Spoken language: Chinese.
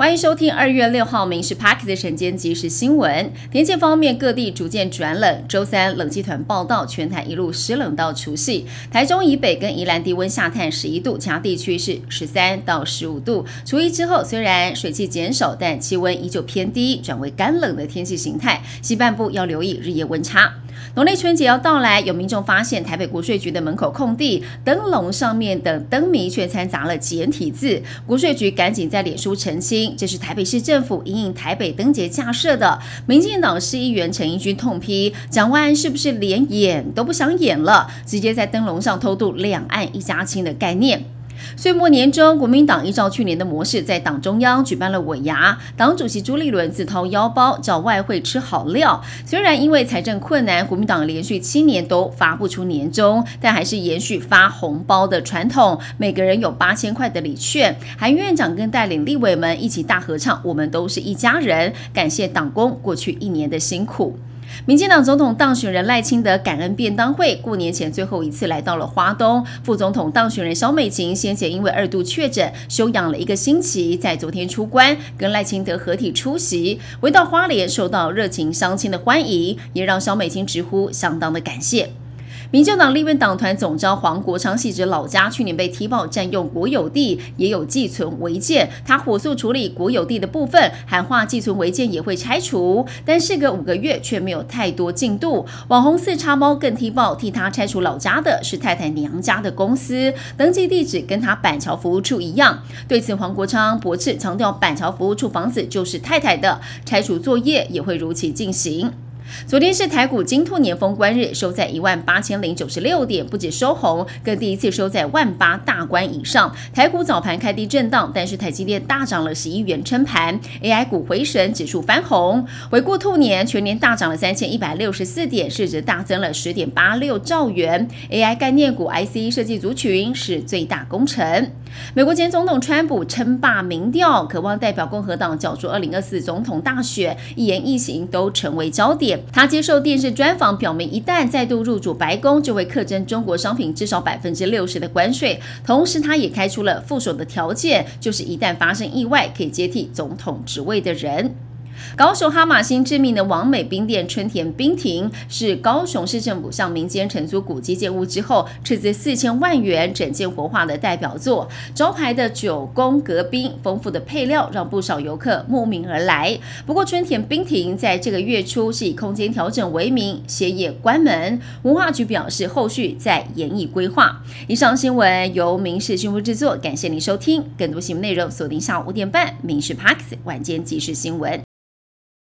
欢迎收听二月六号《民事 Park》的晨间即时新闻。天气方面，各地逐渐转冷。周三冷气团报道，全台一路湿冷到除夕。台中以北跟宜兰低温下探十一度，其他地区是十三到十五度。除夕之后，虽然水汽减少，但气温依旧偏低，转为干冷的天气形态。西半部要留意日夜温差。农历春节要到来，有民众发现台北国税局的门口空地灯笼上面的灯谜却掺杂了简体字，国税局赶紧在脸书澄清，这是台北市政府因应台北灯节架设的。民进党市议员陈义军痛批蒋万安是不是连演都不想演了，直接在灯笼上偷渡两岸一家亲的概念。岁末年中，国民党依照去年的模式，在党中央举办了尾牙。党主席朱立伦自掏腰包找外汇吃好料。虽然因为财政困难，国民党连续七年都发不出年终，但还是延续发红包的传统，每个人有八千块的礼券。韩院长跟带领立委们一起大合唱，我们都是一家人，感谢党工过去一年的辛苦。民进党总统当选人赖清德感恩便当会过年前最后一次来到了花东，副总统当选人萧美琴先前因为二度确诊休养了一个星期，在昨天出关跟赖清德合体出席，回到花莲受到热情相亲的欢迎，也让萧美琴直呼相当的感谢。民进党立院党团总召黄国昌系指老家去年被踢爆占用国有地，也有寄存违建，他火速处理国有地的部分，喊话寄存违建也会拆除，但事隔五个月却没有太多进度。网红四叉猫更踢爆替他拆除老家的是太太娘家的公司，登记地址跟他板桥服务处一样。对此，黄国昌驳斥，强调板桥服务处房子就是太太的，拆除作业也会如期进行。昨天是台股金兔年封关日，收在一万八千零九十六点，不止收红，更第一次收在万八大关以上。台股早盘开低震荡，但是台积电大涨了十一元撑盘，AI 股回神，指数翻红。回顾兔年，全年大涨了三千一百六十四点，市值大增了十点八六兆元。AI 概念股、IC 设计族群是最大功臣。美国前总统川普称霸民调，渴望代表共和党角逐二零二四总统大选，一言一行都成为焦点。他接受电视专访，表明一旦再度入主白宫，就会课征中国商品至少百分之六十的关税。同时，他也开出了附手的条件，就是一旦发生意外，可以接替总统职位的人。高雄哈马星知名的王美冰店春田冰亭，是高雄市政府向民间承租古迹建物之后，斥资四千万元整建活化的代表作。招牌的九宫格冰，丰富的配料让不少游客慕名而来。不过，春田冰亭在这个月初是以空间调整为名歇业关门。文化局表示，后续在严以规划。以上新闻由民事新闻制作，感谢您收听。更多新闻内容锁定下午五点半《民事 Parks 晚间即时新闻》。